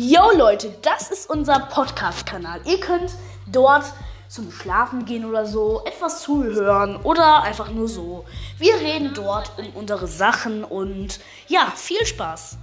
Yo Leute, das ist unser Podcast-Kanal. Ihr könnt dort zum Schlafen gehen oder so, etwas zuhören oder einfach nur so. Wir reden dort um unsere Sachen und ja, viel Spaß.